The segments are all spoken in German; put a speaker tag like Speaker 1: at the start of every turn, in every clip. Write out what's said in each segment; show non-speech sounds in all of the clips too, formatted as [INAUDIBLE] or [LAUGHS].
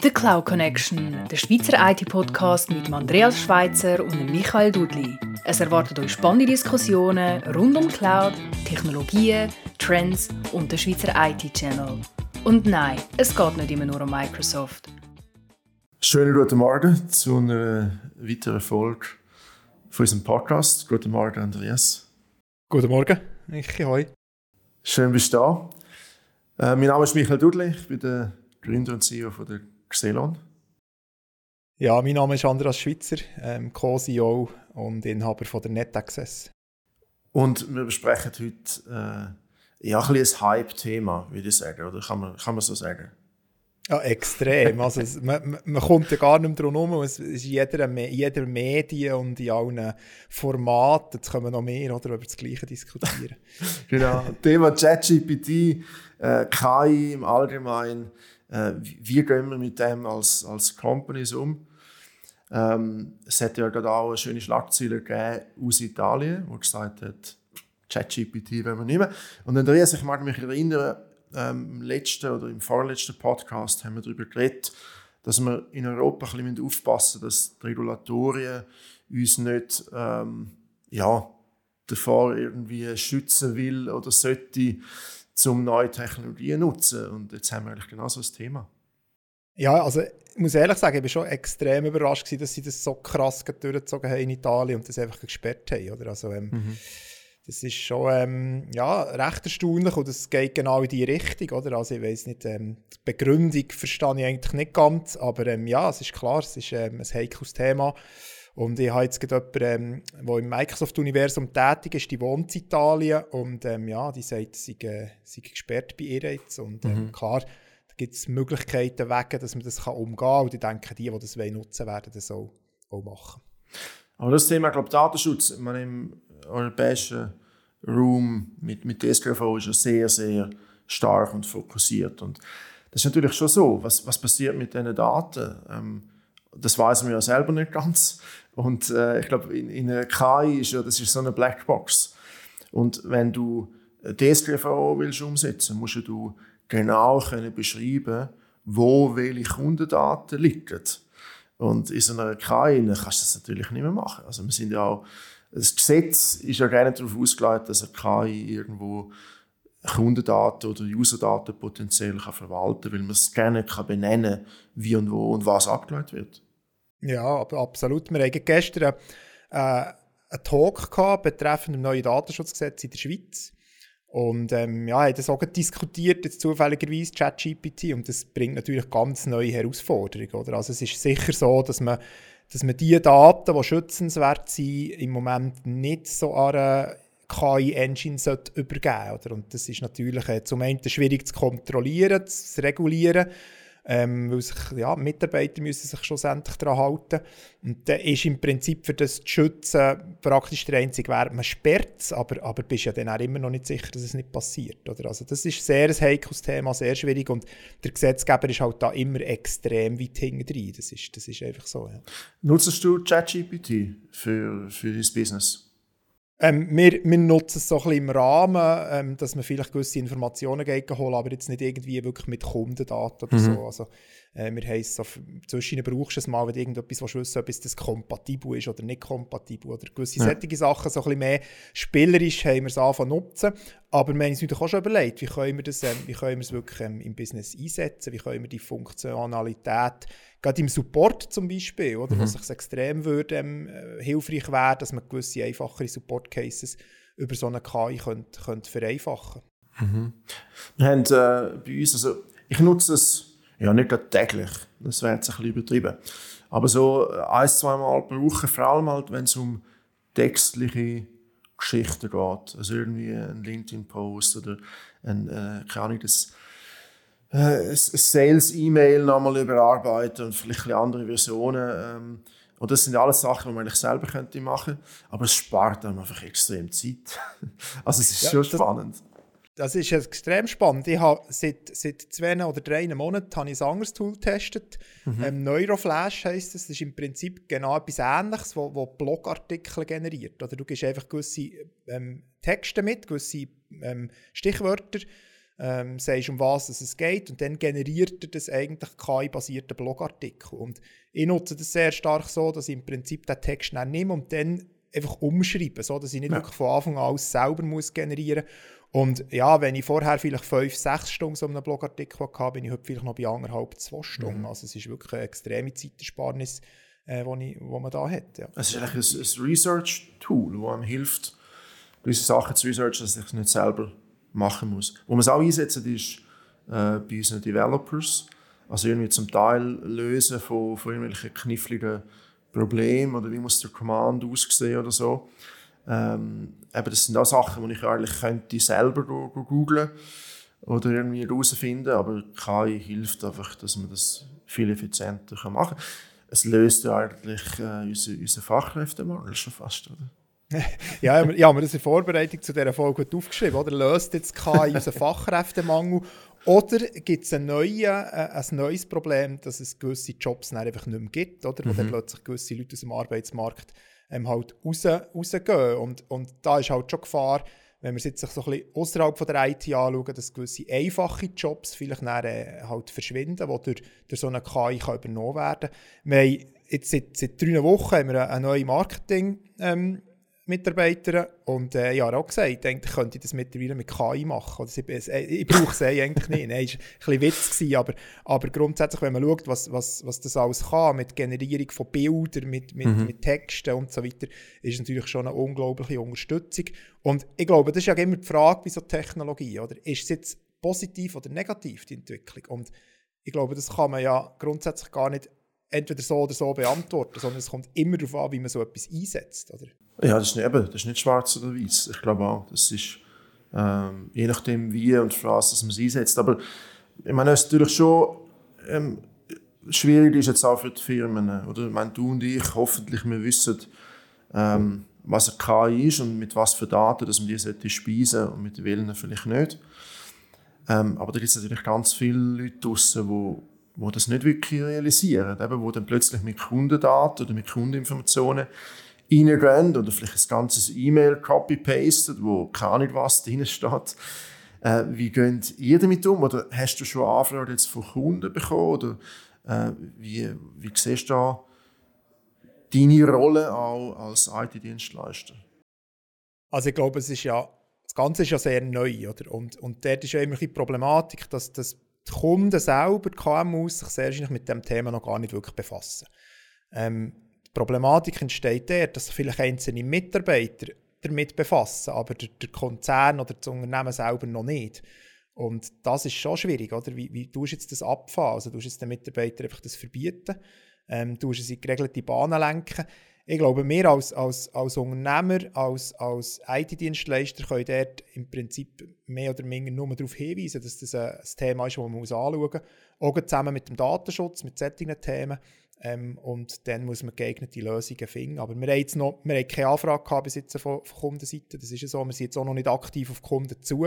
Speaker 1: The Cloud Connection, der Schweizer IT-Podcast mit Andreas Schweitzer und Michael Dudli. Es erwartet euch spannende Diskussionen rund um Cloud, Technologien, Trends und den Schweizer IT-Channel. Und nein, es geht nicht immer nur um Microsoft.
Speaker 2: Schönen guten Morgen zu einer weiteren Folge von unserem Podcast. Guten Morgen, Andreas.
Speaker 3: Guten Morgen, ich hoi.
Speaker 2: Schön, bist du da. Äh, mein Name ist Michael Dudli, ich bin der Gründer und CEO von der Xelon.
Speaker 3: Ja, mein Name ist Andreas Schweitzer, ähm, Co-CEO und Inhaber von der NetAccess.
Speaker 2: Und wir besprechen heute äh, ja, ein, ein Hype-Thema, würde ich sagen, oder kann man, kann man so sagen?
Speaker 3: Ja, extrem. Also, es, man, man kommt ja gar nicht mehr drum herum. Es ist in jeder, jeder Medien und in allen Formaten, jetzt können wir noch mehr oder, über das Gleiche diskutieren. [LAUGHS]
Speaker 2: genau. Thema ChatGPT, äh, KI im Allgemeinen. Äh, wie gehen wir mit dem als, als Companies um? Ähm, es hat ja gerade auch eine schöne Schlagzeile gegeben aus Italien, wo gesagt hat, ChatGPT wenn wir nicht mehr. Und Andreas, ich mag mich erinnern, ähm, im letzten oder im vorletzten Podcast haben wir darüber geredet, dass wir in Europa ein bisschen aufpassen dass die Regulatorien uns nicht ähm, ja, davor irgendwie schützen will oder sollte, um neue Technologien zu nutzen. Und jetzt haben wir eigentlich genau so ein Thema.
Speaker 3: Ja, also ich muss ehrlich sagen, ich war schon extrem überrascht, gewesen, dass sie das so krass durchgezogen haben in Italien und das einfach gesperrt haben. Oder? Also, ähm, mhm. Das ist schon ähm, ja, recht erstaunlich und es geht genau in die Richtung. Oder? Also ich weiß nicht, ähm, die Begründung verstehe ich eigentlich nicht ganz, aber ähm, ja, es ist klar, es ist ähm, ein heikles Thema. Und ich habe jetzt gerade jemanden, ähm, der im Microsoft-Universum tätig ist, die wohnt in Italien und ähm, ja, die sagt, sie sei, sei gesperrt bei ihr jetzt. Und ähm, mhm. klar, da gibt es Möglichkeiten, wegen, dass man das kann umgehen kann. Und ich denke, die, die das nutzen wollen, werden das auch, auch machen.
Speaker 2: Aber das Thema, ich glaube, Datenschutz, man im europäischen Raum mit, mit DSGVO ist ja sehr, sehr stark und fokussiert. Und das ist natürlich schon so. Was, was passiert mit diesen Daten? Ähm, das weiß man ja selber nicht ganz. Und äh, ich glaube, in, in einer KI ist ja, das ist so eine Blackbox. Und wenn du DSGVO willst umsetzen, musst du genau können beschreiben, wo welche Kundendaten liegen. Und in so einer KI kannst du das natürlich nicht mehr machen. Also wir sind ja auch das Gesetz ist ja gerne darauf ausgelegt, dass eine KI irgendwo Kundendaten oder Userdaten potenziell kann verwalten kann, weil man es gerne kann benennen wie und wo und was abgeleitet wird.
Speaker 3: Ja, absolut. Wir hatten gestern äh, einen Talk gehabt betreffend dem neuen Datenschutzgesetz in der Schweiz. Und ähm, ja, haben das auch diskutiert, jetzt zufälligerweise ChatGPT, und das bringt natürlich ganz neue Herausforderungen. Oder? Also es ist sicher so, dass man dass man die Daten, die schützenswert sind, im Moment nicht so an eine KI-Engine übergeben sollte. Und das ist natürlich äh, zum einen schwierig zu kontrollieren, zu regulieren ähm, weil sich, ja, Mitarbeiter müssen sich schlussendlich daran halten. Und dann ist im Prinzip für das zu schützen praktisch der einzige Weg, man sperrt es, aber, aber bist ja dann auch immer noch nicht sicher, dass es nicht passiert. Oder? Also das ist sehr ein heikles Thema, sehr schwierig und der Gesetzgeber ist halt da immer extrem weit hinten drin. Das ist, das ist einfach so. Ja.
Speaker 2: Nutzt du ChatGPT für, für dein Business?
Speaker 3: Ähm, wir, wir nutzen es so ein bisschen im Rahmen, ähm, dass man vielleicht gewisse Informationen holen, aber jetzt nicht irgendwie wirklich mit Kundendaten oder mhm. so. Also, äh, wir haben so, zwischen brauchst du es mal, wenn du irgendetwas willst, wissen ob das kompatibel ist oder nicht kompatibel oder gewisse ja. solche Sachen, so ein bisschen mehr spielerisch haben wir es angefangen nutzen. Aber wir haben uns natürlich auch schon überlegt, wie können wir das, ähm, wie können wir es wirklich ähm, im Business einsetzen, wie können wir die Funktionalität gerade im Support zum Beispiel, oder, mhm. was sich extrem würde, ähm, äh, hilfreich wäre, dass man gewisse einfachere Support-Cases über so eine KI könnte, könnte vereinfachen
Speaker 2: mhm. Wir haben äh, bei uns, also ich nutze es ja nicht täglich, das wäre jetzt ein bisschen übertrieben, aber so ein, zwei Mal pro Woche, vor allem halt, wenn es um textliche Geschichten geht, also irgendwie ein LinkedIn-Post oder ein, äh, keine Ahnung, das äh, Sales-E-Mail nochmal überarbeiten und vielleicht ein andere Versionen. Ähm, und das sind alles Sachen, die man eigentlich selber könnte machen aber es spart einem einfach extrem Zeit. [LAUGHS] also es ist ja, schon spannend.
Speaker 3: Das, ist extrem spannend. Ich habe seit, seit zwei oder drei Monaten habe ich ein anderes Tool getestet. Mhm. Ähm, Neuroflash heisst es. Das ist im Prinzip genau etwas Ähnliches, wo, wo Blogartikel generiert. Oder du gibst einfach gewisse ähm, Texte mit, gewisse ähm, Stichwörter ähm, sagst, um was es geht und dann generiert er das eigentlich KI-basierten Blogartikel. Und ich nutze das sehr stark so, dass ich im Prinzip den Text dann nehme und dann einfach umschreibe, so dass ich nicht ja. wirklich von Anfang an alles selber muss generieren und ja, wenn ich vorher vielleicht fünf, sechs Stunden so einem Blogartikel hatte, bin ich heute vielleicht noch bei anderthalb, zwei Stunden. Mhm. Also es ist wirklich eine extreme Zeitersparnis, äh, wo, ich, wo man da hat. Ja.
Speaker 2: Es ist eigentlich ein, ein Research-Tool, das einem hilft, gewisse Sachen zu researchen, dass ich es nicht selber machen muss. Wo man es auch einsetzt, ist äh, bei unseren Developers. Also irgendwie zum Teil lösen von, von irgendwelchen kniffligen Problemen oder wie muss der Command aussehen oder so. Ähm, eben das sind auch Sachen, die ich eigentlich könnte selber googlen oder irgendwie herausfinden, aber KI hilft einfach, dass man das viel effizienter machen kann. Es löst ja eigentlich äh, unseren unsere Fachkräftemangel schon fast, oder? [LAUGHS]
Speaker 3: ja, ich habe mir das in Vorbereitung zu dieser Folge aufgeschrieben. Oder? Löst jetzt KI unseren [LAUGHS] Fachkräftemangel? Oder gibt es ein, äh, ein neues Problem, dass es gewisse Jobs einfach nicht mehr gibt? Oder? Wo mhm. dann plötzlich gewisse Leute aus dem Arbeitsmarkt ähm, halt raus, rausgehen. Und, und da ist halt schon Gefahr, wenn wir jetzt so ein bisschen außerhalb der IT anschauen, dass gewisse einfache Jobs vielleicht dann, äh, halt verschwinden, die durch, durch so eine KI kann übernommen werden können. Wir haben jetzt seit, seit drei Wochen haben wir eine neue Marketing- ähm, Mitarbeiter und äh, ich habe auch gesagt, ich denke, ich könnte das mittlerweile mit KI machen. Also ich, ich, ich brauche es eigentlich nicht. Nein, es war ein bisschen Witz, gewesen, aber, aber grundsätzlich, wenn man schaut, was, was, was das alles kann, mit Generierung von Bildern, mit, mit, mhm. mit Texten und so weiter, ist es natürlich schon eine unglaubliche Unterstützung. Und ich glaube, das ist ja immer die Frage bei so Technologie, oder? Ist es jetzt positiv oder negativ, die Entwicklung? Und ich glaube, das kann man ja grundsätzlich gar nicht entweder so oder so beantworten, sondern es kommt immer darauf an, wie man so etwas einsetzt. Oder?
Speaker 2: Ja, das ist, nicht, eben, das ist nicht schwarz oder weiß. Ich glaube auch, das ist ähm, je nachdem, wie und für was man es einsetzt. Aber ich meine, es ist natürlich schon ähm, schwierig ist jetzt auch für die Firmen. Oder? Ich meine, du und ich, hoffentlich, wir wissen, ähm, was ein KI ist und mit was für Daten dass man die sollte speisen und mit welchen vielleicht nicht. Ähm, aber da gibt es natürlich ganz viele Leute draußen, die das nicht wirklich realisieren, eben, wo dann plötzlich mit Kundendaten oder mit Kundeninformationen reingehen oder vielleicht ein ganzes E-Mail copy-pastet, wo keine Ahnung was drin steht. Äh, wie geht ihr damit um? Oder hast du schon Anfragen jetzt von Kunden bekommen? Oder äh, wie, wie siehst du da deine Rolle auch als IT-Dienstleister?
Speaker 3: Also ich glaube, es ist ja, das Ganze ist ja sehr neu, oder? Und, und dort ist ja immer die Problematik, dass das die Kunden selber, die KMUs, sich sehr wahrscheinlich mit dem Thema noch gar nicht wirklich befassen. Ähm, Problematik entsteht dort, dass vielleicht einzelne Mitarbeiter damit befassen, aber der, der, Konzern oder das Unternehmen selber noch nicht. Und das ist schon schwierig, oder? Wie, wie tust du jetzt das abfahren? Also tust du jetzt den Mitarbeitern einfach das verbieten? Ähm, tust du sie in geregelte Bahnen lenken? ich glaube, wir als, als, als Unternehmer, als, als IT-Dienstleister können dort im Prinzip mehr oder weniger nur darauf hinweisen, dass das ein, Thema ist, das man anschauen muss. Auch zusammen mit dem Datenschutz, mit solchen Themen. Ähm, und dann muss man geeignete Lösungen finden. Aber wir haben, jetzt noch, wir haben keine Anfrage gehabt bis jetzt von, von Kundenseite. Das ist ja so. Wir sind jetzt auch noch nicht aktiv auf Kunden zu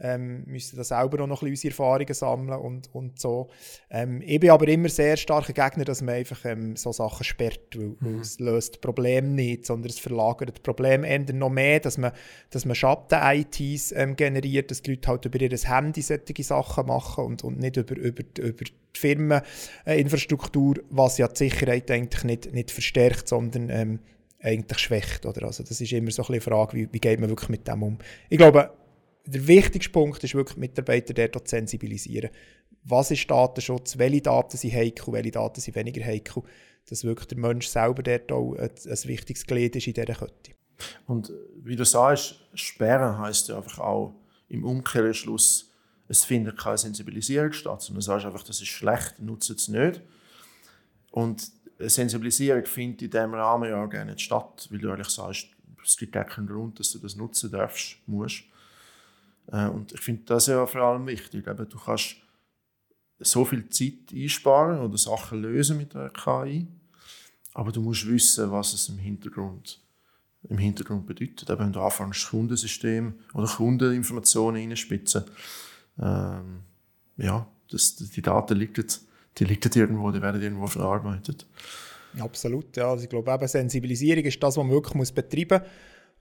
Speaker 3: ähm, müssen da selber auch noch ein bisschen unsere Erfahrungen sammeln und, und so. Ähm, ich bin aber immer sehr starker Gegner, dass man einfach ähm, so Sachen sperrt, weil, mhm. es löst das Problem nicht, sondern es verlagert das Problem eher noch mehr, dass man, dass man Schatten-ITs ähm, generiert, dass die Leute halt über ihr Handy solche Sachen machen und, und nicht über, über, über die Firmeninfrastruktur, was ja die Sicherheit eigentlich nicht, nicht verstärkt, sondern ähm, eigentlich schwächt. Oder? Also das ist immer so ein bisschen die Frage, wie, wie geht man wirklich mit dem um. Ich glaube, der wichtigste Punkt ist wirklich, Mitarbeiter dort zu sensibilisieren. Was ist Datenschutz? Welche Daten sind heikel? Welche Daten sind weniger heikel? Dass wirklich der Mensch selber dort auch ein, ein wichtiges Glied ist in dieser Kette.
Speaker 2: Und wie du sagst, sperren heisst ja einfach auch im Umkehrschluss, es findet keine Sensibilisierung statt, sondern du sagst einfach, das ist schlecht, nutze es nicht. Und eine Sensibilisierung findet in diesem Rahmen ja auch gerne nicht statt, weil du eigentlich sagst, es gibt keinen Grund, dass du das nutzen darfst, musst. Äh, und ich finde das ja vor allem wichtig. Eben, du kannst so viel Zeit einsparen oder Sachen lösen mit der KI, aber du musst wissen, was es im Hintergrund, im Hintergrund bedeutet. Eben, wenn du anfängst, Kundensystem oder Kundeninformationen reinspitzen, ähm, ja, das, die Daten liegen, die liegen irgendwo, die werden irgendwo verarbeitet.
Speaker 3: Absolut, ja. Also ich glaube, eben Sensibilisierung ist das, was man wirklich betreiben muss.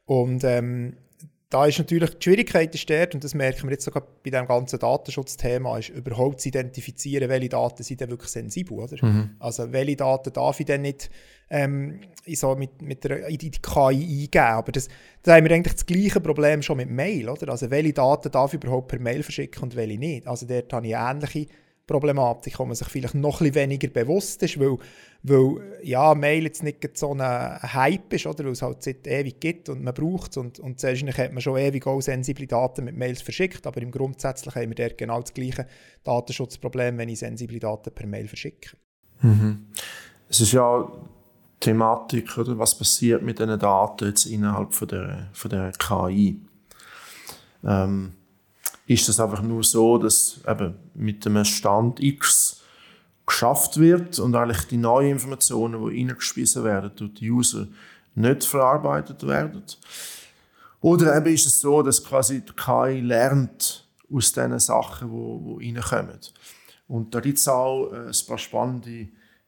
Speaker 3: Und ähm, da ist natürlich die Schwierigkeit ist dort, und das merken wir jetzt sogar bei dem ganzen Datenschutzthema, ist überhaupt zu identifizieren, welche Daten sind denn wirklich sensibel, oder? Mhm. Also welche Daten darf ich denn nicht ähm, so mit, mit der, in die KI eingeben, aber das, da haben wir eigentlich das gleiche Problem schon mit Mail, oder? Also welche Daten darf ich überhaupt per Mail verschicken und welche nicht? Also dort habe ich ähnliche Problematik, wo man sich vielleicht noch ein bisschen weniger bewusst ist, weil, weil ja, Mail jetzt nicht so ein Hype ist, oder? weil es halt seit ewig gibt und man braucht es und, und zuerst hat man schon ewig auch sensible Daten mit Mails verschickt, aber im Grundsätzlich haben wir dort genau das gleiche Datenschutzproblem, wenn ich sensible Daten per Mail verschicke.
Speaker 2: Mhm. Es ist ja Thematik, oder? was passiert mit diesen Daten jetzt innerhalb von der, von der KI. Ähm, ist es einfach nur so, dass eben mit einem Stand X geschafft wird und eigentlich die neuen Informationen, die reingespissen werden durch die User, nicht verarbeitet werden. Oder eben ist es so, dass quasi die KI lernt aus diesen Sachen, die, die reinkommen. Und da gibt es auch äh, ein paar spannende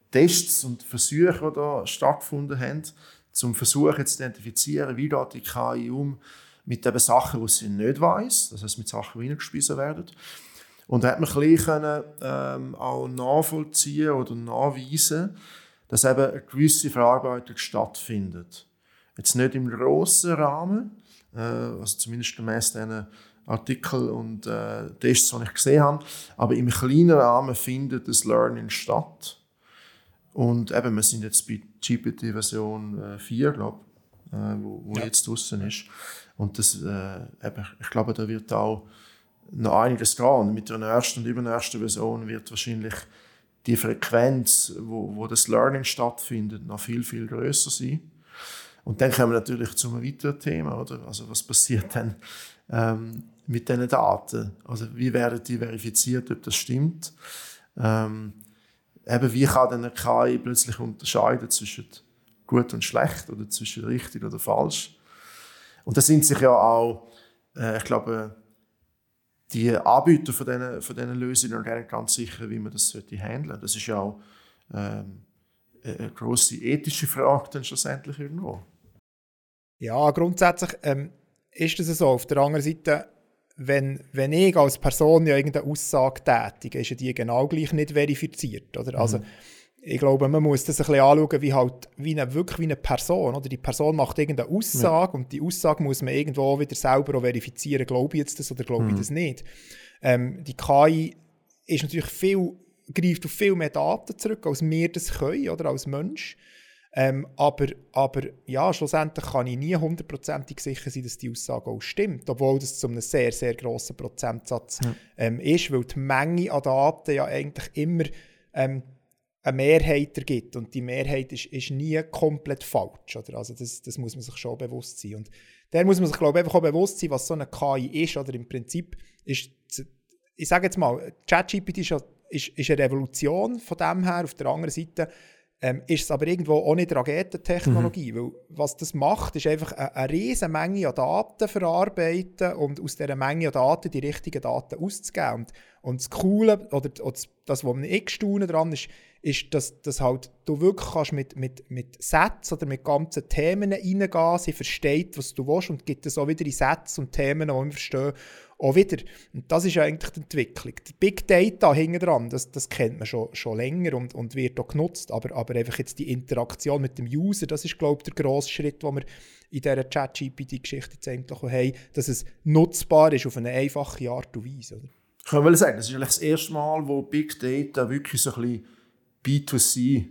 Speaker 2: Tests und Versuche, die da stattgefunden haben, zum Versuchen zu identifizieren, wie geht die KI um mit eben Sachen, die sie nicht weiß, das heißt mit Sachen, die reingespissen werden. Und da hat man ein können, ähm, auch nachvollziehen oder nachweisen, dass eben eine gewisse Verarbeitung stattfindet. Jetzt nicht im grossen Rahmen, äh, also zumindest gemäß diesen Artikeln und äh, Tests, die ich gesehen habe, aber im kleinen Rahmen findet das Learning statt. Und eben, wir sind jetzt bei GPT-Version 4, glaube ich, äh, wo, wo ja. jetzt draußen ist. Und das, äh, eben, ich glaube, da wird auch noch einiges gehen. Mit der ersten und übernächsten Version wird wahrscheinlich die Frequenz, wo, wo das Learning stattfindet, noch viel, viel größer sein. Und dann kommen wir natürlich zu einem weiteren Thema, oder? Also was passiert dann ähm, mit diesen Daten? Also wie werden die verifiziert, ob das stimmt? Ähm, eben wie kann dann eine KI plötzlich unterscheiden zwischen gut und schlecht oder zwischen richtig oder falsch? Und da sind sich ja auch, äh, ich glaube, die Anbieter von diesen, von diesen Lösungen gar nicht ganz sicher, wie man das sollte handeln. Das ist ja auch ähm, eine grosse ethische Frage dann schlussendlich irgendwo.
Speaker 3: Ja, grundsätzlich ähm, ist es so. Auf der anderen Seite, wenn, wenn ich als Person ja irgendeine Aussage tätige, ist ja die genau gleich nicht verifiziert. Oder? Also, mhm ich glaube, man muss das ein bisschen anschauen, wie halt, wie eine, wirklich wie eine Person, oder? Die Person macht irgendeine Aussage ja. und die Aussage muss man irgendwo wieder selber auch verifizieren, glaube ich jetzt das oder glaube mhm. ich das nicht. Ähm, die KI ist natürlich viel, greift auf viel mehr Daten zurück, als wir das können, oder? Als Mensch. Ähm, aber, aber ja, schlussendlich kann ich nie hundertprozentig sicher sein, dass die Aussage auch stimmt, obwohl das zu einem sehr, sehr grossen Prozentsatz ja. ähm, ist, weil die Menge an Daten ja eigentlich immer ähm, eine Mehrheit ergibt. Und die Mehrheit ist, ist nie komplett falsch. Oder? Also das, das muss man sich schon bewusst sein. Und da muss man sich, glaube ich, einfach auch bewusst sein, was so eine KI ist. Oder im Prinzip ist, ich sage jetzt mal, ChatGPT ist, ist, ist eine Revolution von dem her. Auf der anderen Seite ähm, ist es aber irgendwo auch nicht Raketentechnologie, mhm. weil was das macht, ist einfach eine, eine riesige Menge an Daten verarbeiten und aus dieser Menge an Daten die richtigen Daten auszugeben. Und, und das Coole, oder, oder das, was mir ich staune daran ist, ist, dass, dass halt du wirklich kannst mit, mit, mit Sätzen oder mit ganzen Themen reingehen Sie versteht, was du willst und gibt es auch wieder in Sätze und Themen, die wir verstehen, auch wieder. Und das ist eigentlich die Entwicklung. Die Big Data hinten dran, das, das kennt man schon, schon länger und, und wird auch genutzt, aber, aber einfach jetzt die Interaktion mit dem User, das ist, glaube ich, der grosse Schritt, den wir in dieser Chat-GPT-Geschichte jetzt eigentlich haben, dass es nutzbar ist auf eine einfache Art und Weise. Oder?
Speaker 2: Ich kann sagen, das ist eigentlich das erste Mal, wo Big Data wirklich so ein bisschen B2C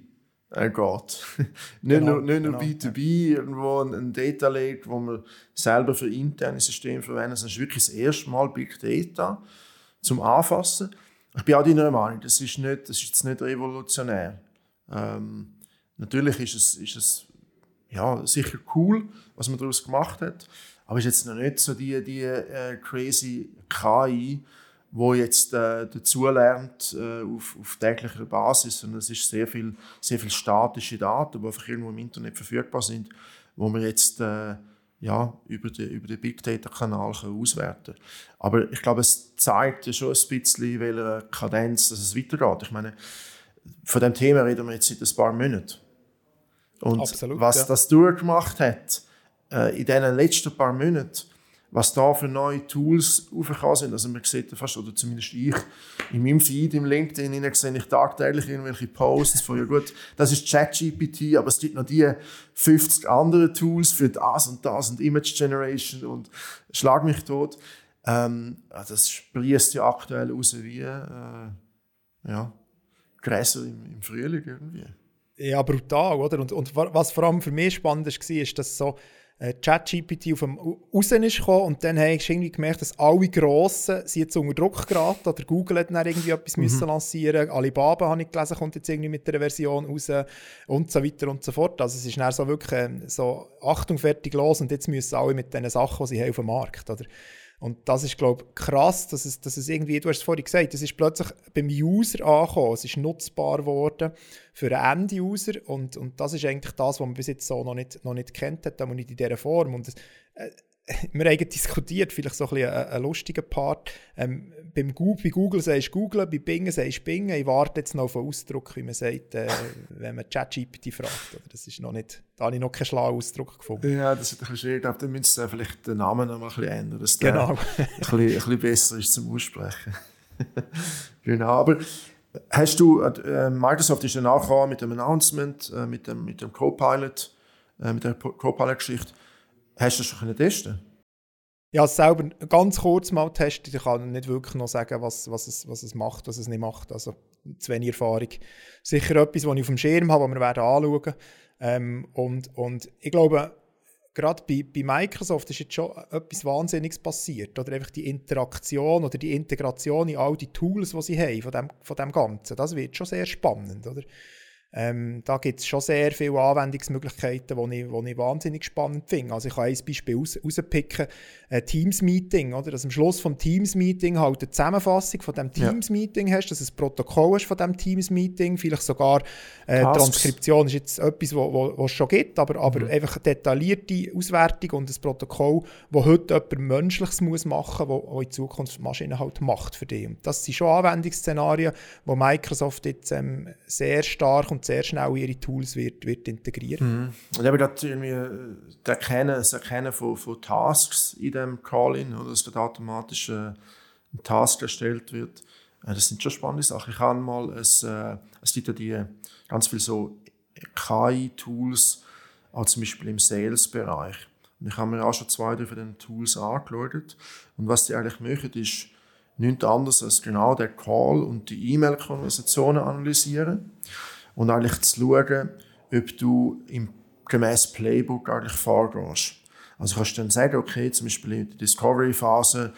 Speaker 2: äh, geht. [LAUGHS] nicht, genau, nur, nicht nur genau, B2B, ja. irgendwo ein, ein, Data Lake, wo man selber für interne Systeme verwendet, sondern es ist wirklich das erste Mal Big Data zum Anfassen. Ich bin auch deiner Meinung, das ist, nicht, das ist jetzt nicht revolutionär. Ähm, natürlich ist es, ist es ja, sicher cool, was man daraus gemacht hat, aber es ist jetzt noch nicht so die, die äh, crazy KI, wo jetzt äh, dazulernt äh, auf, auf täglicher Basis. Und es ist sehr viel, sehr viel statische Daten, die einfach irgendwo im Internet verfügbar sind, wo man jetzt äh, ja, über, den, über den Big Data-Kanal auswerten kann. Aber ich glaube, es zeigt ja schon ein bisschen, welche Kadenz dass es weitergeht. Ich meine, von dem Thema reden wir jetzt seit ein paar Monaten. Und Absolut, was ja. das durchgemacht hat äh, in diesen letzten paar Monaten, was da für neue Tools aufgekommen sind. Also man sieht fast, oder zumindest ich, in meinem Feed im LinkedIn sehe ich tagtäglich irgendwelche Posts von, ja gut, das ist ChatGPT, aber es gibt noch die 50 andere Tools für das und das und Image Generation und schlag mich tot. Ähm, das sprießt ja aktuell raus wie äh, ja, Gräser im, im Frühling irgendwie.
Speaker 3: Ja, brutal, oder? Und, und was vor allem für mich spannend war, ist, dass so ChatGPT auf dem raus ist gekommen und dann habe ich irgendwie gemerkt, dass alle Grossen sind jetzt unter Druck geraten oder Google hat dann irgendwie etwas mhm. müssen lancieren Alibaba, habe ich gelesen, kommt jetzt irgendwie mit der Version raus und so weiter und so fort. Also es ist dann so wirklich ähm, so Achtung, fertig, los und jetzt müssen alle mit den Sachen, die sie haben auf dem Markt, oder? Und das ist, glaube ich, krass, dass es, dass es irgendwie, du hast es vorhin gesagt, es ist plötzlich beim User angekommen, es ist nutzbar geworden für einen End-User und, und das ist eigentlich das, was man bis jetzt so noch nicht, noch nicht kennt hat, nicht in dieser Form. Und das, äh, [LAUGHS] wir haben diskutiert, vielleicht so ein, bisschen ein, ein lustiger Part. Ähm, beim Google, bei Google sagst du Google, bei Bing sagst du Bing. Ich warte jetzt noch auf einen Ausdruck, wie man sagt, äh, wenn man ChatGPT fragt. Das ist noch nicht, da habe ich noch keinen schlauen Ausdruck gefunden.
Speaker 2: Ja, das ist ein bisschen schwierig. Ich glaube, da müsst ihr vielleicht den Namen noch mal ein bisschen ändern, dass
Speaker 3: genau.
Speaker 2: der ein, bisschen, ein bisschen besser ist zum Aussprechen. [LAUGHS] genau, aber hast du, äh, Microsoft ist ja nachher mit dem Announcement, äh, mit dem, mit dem Copilot, äh, mit der Copilot-Geschichte, Hast du das schon testen
Speaker 3: ja, selber ganz kurz mal testen. Ich kann nicht wirklich noch sagen, was, was, es, was es macht, was es nicht macht. Also zu wenig Erfahrung. Sicher etwas, was ich auf dem Schirm habe, was wir werden anschauen ähm, und, und ich glaube, gerade bei, bei Microsoft ist jetzt schon etwas Wahnsinniges passiert. Oder einfach die Interaktion oder die Integration in all die Tools, die sie haben von dem, von dem Ganzen. Das wird schon sehr spannend. Oder? Ähm, da gibt es schon sehr viele Anwendungsmöglichkeiten, die ich, die ich wahnsinnig spannend finde. Also ich kann ein Beispiel raus, rauspicken, ein Teams-Meeting, oder? Dass am Schluss vom Teams-Meeting halt eine Zusammenfassung von dem Teams-Meeting ja. hast, dass es ein Protokoll ist von dem Teams-Meeting, vielleicht sogar äh, Transkription ist jetzt etwas, was es schon gibt, aber, aber mhm. einfach detaillierte Auswertung und ein Protokoll, wo heute jemand Menschliches muss machen muss, was in Zukunft die Maschine halt macht für dich. Und das sind schon Anwendungsszenarien, wo Microsoft jetzt ähm, sehr stark und sehr schnell ihre Tools wird, wird integrieren.
Speaker 2: Mhm. Und eben gerade irgendwie äh, das Erkennen, das Erkennen von, von Tasks in dem Call-In, dass dort automatisch äh, ein Task erstellt wird, äh, das sind schon spannende Sachen. Ich habe mal, ein, es gibt ja die, ganz viele so KI-Tools, auch zum Beispiel im Sales-Bereich. Und ich habe mir auch schon zwei, von den Tools angeschaut. Und was die eigentlich machen, ist nichts anderes als genau den Call und die E-Mail-Konversationen analysieren und eigentlich zu schauen, ob du im gemäß Playbook eigentlich vorgehst. Also kannst du dann sagen, okay, zum Beispiel in der Discovery-Phase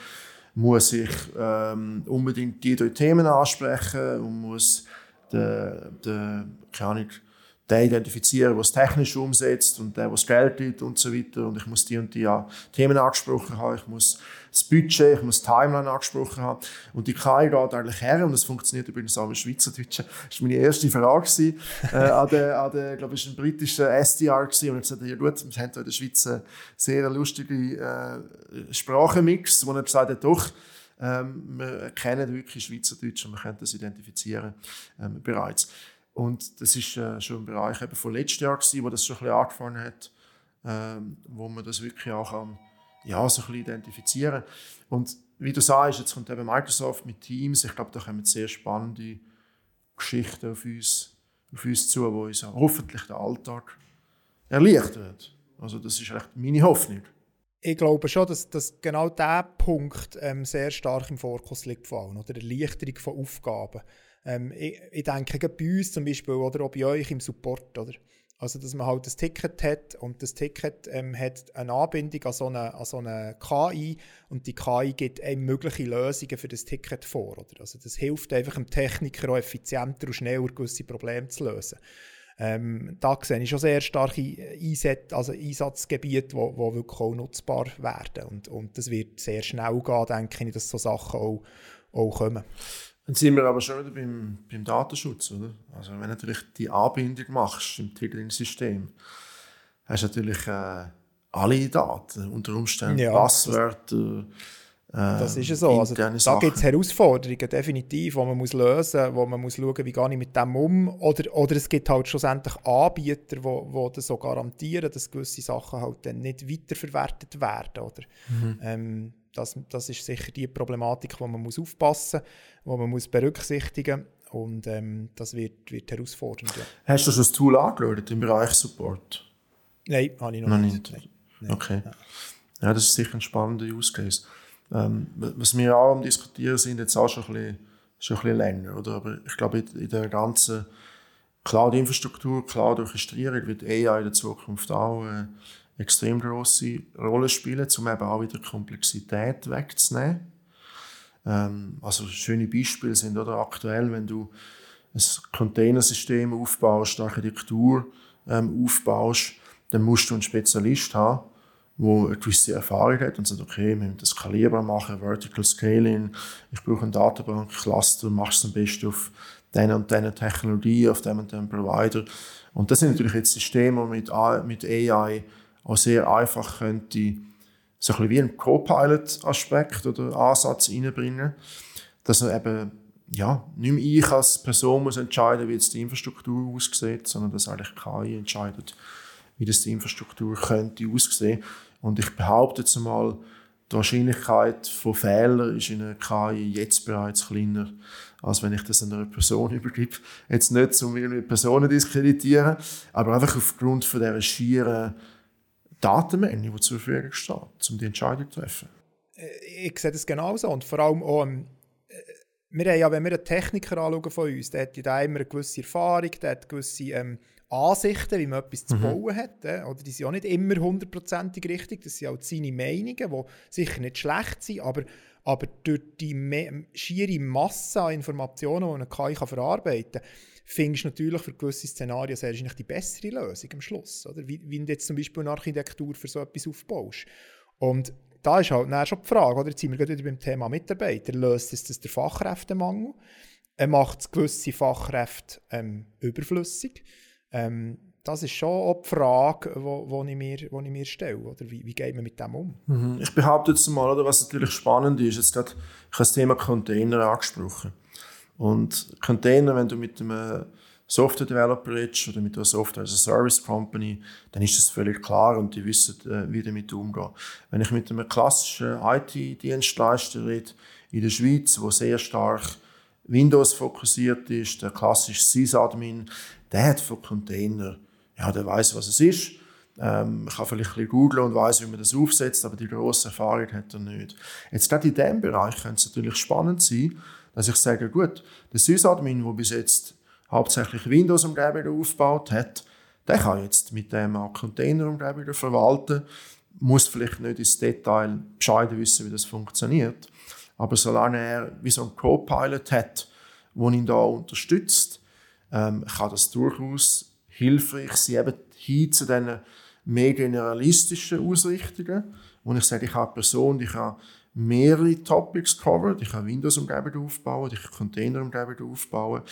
Speaker 2: muss ich ähm, unbedingt die drei Themen ansprechen und muss den, den, keine Ahnung, den identifizieren, der es technisch umsetzt und der, der das Geld gibt und so weiter. Und ich muss die und die Themen angesprochen haben, ich muss das Budget, ich muss die Timeline angesprochen haben. Und die KI geht eigentlich her, und das funktioniert übrigens auch im Schweizerdeutschen. Das war meine erste Frage äh, an der, an der, glaube ich, ein britischer SDR gewesen. Und ich gesagt, ja gut, wir haben hier in der Schweiz einen sehr lustigen äh, Sprachenmix, wo er gesagt hat, doch, ähm, wir kennen wirklich Schweizerdeutsch und wir können das identifizieren ähm, bereits. Und das ist äh, schon ein Bereich eben von letztes Jahr gewesen, wo das schon ein bisschen angefangen hat, ähm, wo man das wirklich auch kann, ja, so ein bisschen identifizieren. Und wie du sagst, jetzt kommt eben Microsoft mit Teams. Ich glaube, da kommen sehr spannende Geschichten auf uns, auf uns zu, wo uns hoffentlich den Alltag erleichtert. Also das ist echt meine Hoffnung.
Speaker 3: Ich glaube schon, dass, dass genau dieser Punkt ähm, sehr stark im Fokus liegt, vor allem, oder Erleichterung von Aufgaben. Ähm, ich, ich, denke, bei uns zum Beispiel oder auch bei euch im Support, oder? Also, dass man halt das Ticket hat und das Ticket ähm, hat eine Anbindung an so eine, an so eine KI und die KI gibt einem mögliche Lösungen für das Ticket vor. Oder? Also, das hilft einfach dem Techniker auch effizienter und schneller gewisse Probleme zu lösen. Ähm, da sehe ich schon sehr starke Einsatz, also Einsatzgebiete, die wirklich auch nutzbar werden. Und, und das wird sehr schnell gehen, denke ich, dass so Sachen auch, auch kommen.
Speaker 2: Dann sind wir aber schon wieder beim, beim Datenschutz, oder? Also wenn du natürlich die Anbindung machst im Ticketing-System, hast du natürlich äh, alle Daten, unter Umständen ja, Passwörter,
Speaker 3: das ist ja so. Also, da gibt es Herausforderungen, definitiv, die man muss lösen muss, wo man muss schauen wie gehe ich mit dem um. Oder, oder es gibt halt schlussendlich Anbieter, die wo, wo das so garantieren, dass gewisse Sachen halt dann nicht weiterverwertet werden. Oder? Mhm. Ähm, das, das ist sicher die Problematik, wo man muss aufpassen muss, die man muss berücksichtigen muss. Und ähm, das wird, wird herausfordernd. Ja.
Speaker 2: Hast du schon das Tool angeschaut im Bereich Support?
Speaker 3: Nein, habe ich noch,
Speaker 2: noch nicht. nicht. Nein. Okay. Ja. ja. das ist sicher ein spannender Use Case. Ähm, was wir auch am Diskutieren sind, jetzt auch schon ein bisschen, schon ein bisschen länger. Oder? Aber ich glaube, in der ganzen Cloud-Infrastruktur, Cloud-Orchestrierung wird AI in der Zukunft auch eine extrem große Rolle spielen, um eben auch wieder Komplexität wegzunehmen. Ähm, also schöne Beispiele sind oder aktuell, wenn du ein Containersystem aufbaust, Architektur ähm, aufbaust, dann musst du einen Spezialist haben, der eine gewisse Erfahrung hat und sagt, okay, wir müssen das skalierbar machen, Vertical Scaling, ich brauche eine Datenbank, Cluster, machst es am besten auf diese und diese Technologie, auf dem und dem Provider. Und das sind natürlich jetzt Systeme, die mit AI auch sehr einfach könnte, so ein bisschen wie ein Co-Pilot-Aspekt oder Ansatz reinbringen, dass er eben ja, nicht mehr ich als Person muss entscheiden, wie jetzt die Infrastruktur aussieht, sondern dass eigentlich KI entscheidet, wie das die Infrastruktur könnte aussehen. Und ich behaupte jetzt mal, die Wahrscheinlichkeit von Fehlern ist in einer KI jetzt bereits kleiner, als wenn ich das einer Person [LAUGHS] übergebe. Jetzt nicht, um irgendwie Personen diskreditieren, aber einfach aufgrund von dieser schieren Datenmenge, die zur Verfügung steht, um die Entscheidung zu treffen.
Speaker 3: Äh, ich sehe das genauso und vor allem auch, ähm, äh, wir haben ja, wenn wir einen Techniker anschauen von uns, der hat ja immer eine gewisse Erfahrung, der hat gewisse ähm, Ansichten, wie man etwas zu mhm. bauen hat. Äh? Oder die sind auch nicht immer hundertprozentig richtig. Das sind auch seine Meinungen, die sicher nicht schlecht sind, aber, aber durch die schiere Masse an Informationen, die eine KI kann verarbeiten kann, findest du natürlich für gewisse Szenarien sehr wahrscheinlich die bessere Lösung am Schluss. Oder? Wie, wie du jetzt zum Beispiel eine Architektur für so etwas aufbaust. Und da ist halt dann schon die Frage, oder? jetzt sind wir gerade wieder beim Thema Mitarbeiter, löst es das der Fachkräftemangel? Er macht gewisse Fachkräfte ähm, überflüssig? Ähm, das ist schon auch die Frage, die ich, mir, wo ich mir stelle. Oder wie, wie geht man mit dem um?
Speaker 2: Mhm. Ich behaupte jetzt mal, oder, was natürlich spannend ist, jetzt grad, ich habe das Thema Container angesprochen. Und Container, wenn du mit einem Software Developer redest oder mit einer Software as a Service Company, dann ist das völlig klar und die wissen, äh, wie damit umgehen. Wenn ich mit einem klassischen IT-Dienstleister rede in der Schweiz, wo sehr stark Windows fokussiert ist, der klassische Sysadmin, der hat von Container, ja, der weiß, was es ist. Ähm, kann vielleicht ein bisschen googeln und weiß, wie man das aufsetzt, aber die grosse Erfahrung hat er nicht. Jetzt gerade in diesem Bereich könnte es natürlich spannend sein, dass ich sage, gut, der Sysadmin, der bis jetzt hauptsächlich Windows-Umgebungen aufgebaut hat, der kann jetzt mit dem Container-Umgebungen verwalten, muss vielleicht nicht ins Detail Bescheid wissen, wie das funktioniert. Aber solange er wie so einen Co-Pilot hat, der ihn da unterstützt, ähm, kann das durchaus hilfreich sein, eben hin zu diesen mehr generalistischen Ausrichtungen, wo ich sage, ich habe eine Person, die kann mehrere Topics covered, ich kann Windows-Umgebung aufbauen, ich kann Container-Umgebung aufbauen,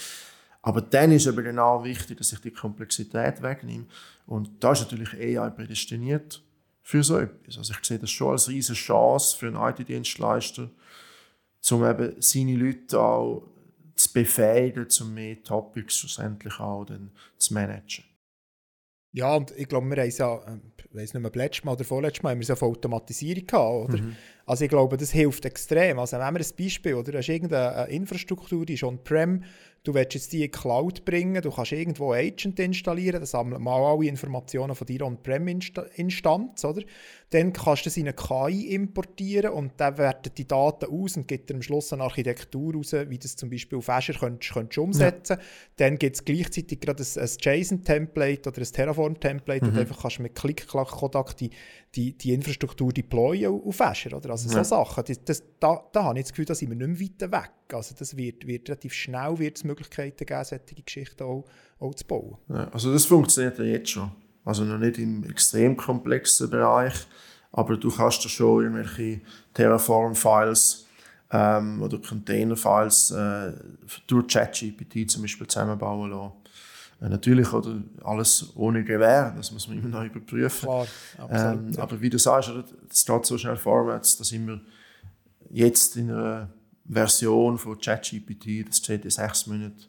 Speaker 2: aber dann ist aber genau wichtig, dass ich die Komplexität wegnehme und da ist natürlich AI prädestiniert für so etwas. Also ich sehe das schon als riesige Chance für einen IT-Dienstleister, um eben seine Leute auch zu befähigen, um mehr Topics schlussendlich auch dann zu managen.
Speaker 3: Ja, und ich glaube, wir haben es ja, ähm, ich weiß nicht mehr, letztes Mal oder vorletztes Mal, haben wir es ja von Automatisierung gehabt, oder? Mhm. Also ich glaube, das hilft extrem. Also wenn wir ein Beispiel, oder? Du hast irgendeine Infrastruktur, die ist on-prem, du willst jetzt die in die Cloud bringen, du kannst irgendwo Agent installieren, das sammelt mal alle Informationen von deiner On-Prem-Instanz, oder? Dann kannst du das in eine KI importieren und dann wertet die Daten aus und gibt dir am Schluss eine Architektur raus, wie das zum Beispiel auf Azure könntest, könntest umsetzen. Ja. Dann gibt es gleichzeitig gerade ein, ein JSON-Template oder ein Terraform-Template, mhm. und einfach kannst du mit Klick-Klack-Kodak die, die, die Infrastruktur deployen auf Azure, oder? Also so ja. Sachen, das, das, da, da habe ich das Gefühl, da sind wir nicht mehr weit weg. Also das wird, wird relativ schnell wird es Möglichkeiten geben, solche Geschichten auch, auch zu bauen.
Speaker 2: Ja, also das funktioniert ja jetzt schon. Also noch nicht im extrem komplexen Bereich, aber du kannst da schon irgendwelche Terraform-Files ähm, oder Container-Files äh, durch ChatGPT zum Beispiel zusammenbauen lassen. Natürlich oder alles ohne Gewähr, das muss man immer noch überprüfen. Klar, absolut, ähm, ja. Aber wie du sagst, das geht so schnell vorwärts, dass immer jetzt in einer Version von ChatGPT, das sieht in sechs Minuten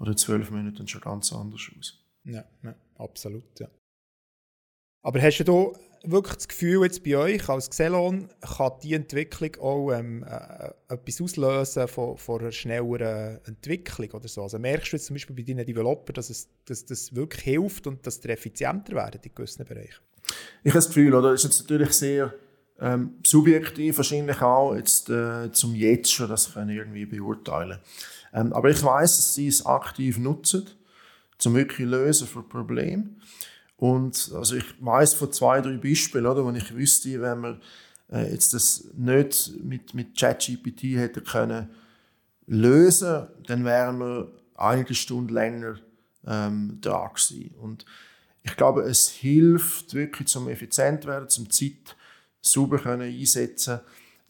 Speaker 2: oder zwölf Minuten schon ganz anders aus.
Speaker 3: Ja, ja absolut, ja. Aber hast du da wirklich das Gefühl, jetzt bei euch als Xelon kann die Entwicklung auch ähm, äh, etwas auslösen von, von einer schnelleren Entwicklung oder so? Also merkst du jetzt zum Beispiel bei deinen Developern, dass dass das wirklich hilft und dass die effizienter werden in gewissen Bereichen?
Speaker 2: Ich habe das Gefühl, oder? Es ist jetzt natürlich sehr ähm, subjektiv wahrscheinlich auch, jetzt äh, zum Jetzt schon das können irgendwie beurteilen. Ähm, aber ich weiß, dass sie es aktiv nutzen, zum wirklich Lösen von Problemen. Und also ich weiß von zwei, drei Beispielen, oder, wo ich wüsste, wenn man äh, jetzt das nicht mit, mit ChatGPT hätte können lösen, dann wären wir einige Stunden länger ähm, da gewesen. Und ich glaube, es hilft wirklich zum effizient werden, zum Zeit sauber können einsetzen,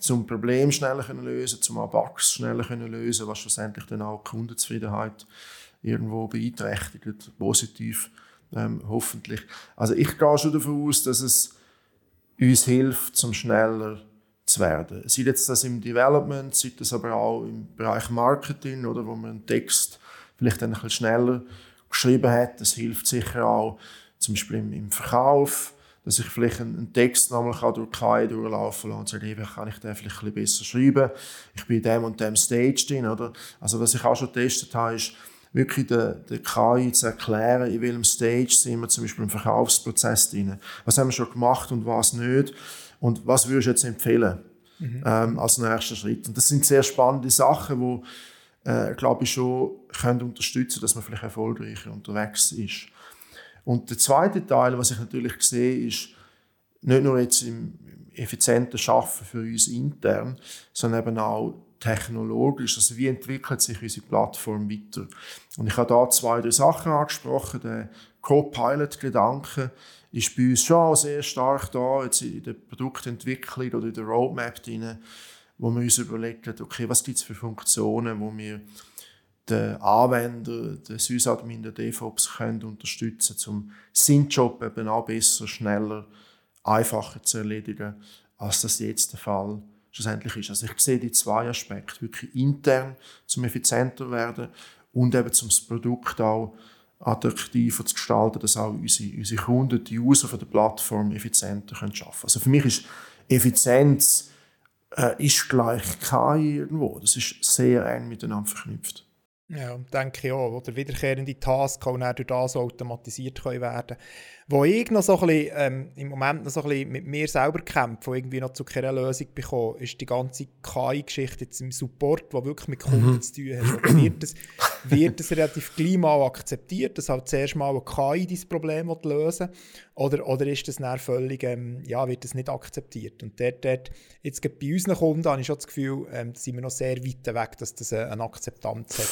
Speaker 2: zum Problem schneller können lösen, zum Bugs schneller können lösen, was schlussendlich dann auch die Kundenzufriedenheit irgendwo beeinträchtigt, positiv ähm, hoffentlich. Also ich gehe schon davon aus, dass es uns hilft, zum schneller zu werden. Sei jetzt das im Development, sei das aber auch im Bereich Marketing oder wo man einen Text vielleicht ein bisschen schneller geschrieben hat. Das hilft sicher auch zum Beispiel im, Verkauf, dass ich vielleicht einen, Text nochmal durch KI durchlaufen kann und sagen, eben kann ich den vielleicht ein bisschen besser schreiben. Ich bin in dem und dem Stage drin, oder? Also was ich auch schon getestet habe, ist, wirklich der, der KI zu erklären, in welchem Stage sind wir zum Beispiel im Verkaufsprozess drin. Was haben wir schon gemacht und was nicht? Und was würdest du jetzt empfehlen mhm. ähm, als nächster Schritt? Und das sind sehr spannende Sachen, die, äh, glaube ich, schon können unterstützen dass man vielleicht erfolgreicher unterwegs ist. Und der zweite Teil, was ich natürlich sehe, ist nicht nur jetzt im effizienten Schaffen für uns intern, sondern eben auch technologisch, also wie entwickelt sich unsere Plattform weiter. Und ich habe da zwei, drei Sachen angesprochen. Der Co-Pilot-Gedanke ist bei uns schon sehr stark da, jetzt in der Produktentwicklung oder in der Roadmap drin, wo wir uns überlegen, okay, was gibt es für Funktionen, wo wir den Anwender, den Sysadmin, den DevOps können unterstützen, um seinen Job eben auch besser, schneller, einfacher zu erledigen, als das jetzt der Fall ist schlussendlich ist. Also ich sehe die zwei Aspekte, wirklich intern zum effizienter werden und eben zum Produkt auch attraktiver zu gestalten, dass auch unsere, unsere Kunden, die User von der Plattform effizienter können arbeiten können. Also für mich ist Effizienz äh, ist gleich KI irgendwo. Das ist sehr eng miteinander verknüpft.
Speaker 3: Ja, denke ich auch. Oder wiederkehrende Tasks auch durch das automatisiert können werden Wo ich noch so ein bisschen, ähm, im Moment noch so ein bisschen mit mir selber kämpfe, wo irgendwie noch zu keiner Lösung bekomme, ist die ganze KI-Geschichte jetzt im Support, die wirklich mit Kunden mhm. zu tun hat. Wird das, wird das relativ gleich mal akzeptiert, dass halt zuerst mal eine KI dieses Problem lösen oder, oder ist das dann völlig, ähm, ja, wird das nicht akzeptiert? Und dort, dort jetzt bei unseren Kunden habe ich schon das Gefühl, ähm, sind wir noch sehr weit weg, dass das eine Akzeptanz hat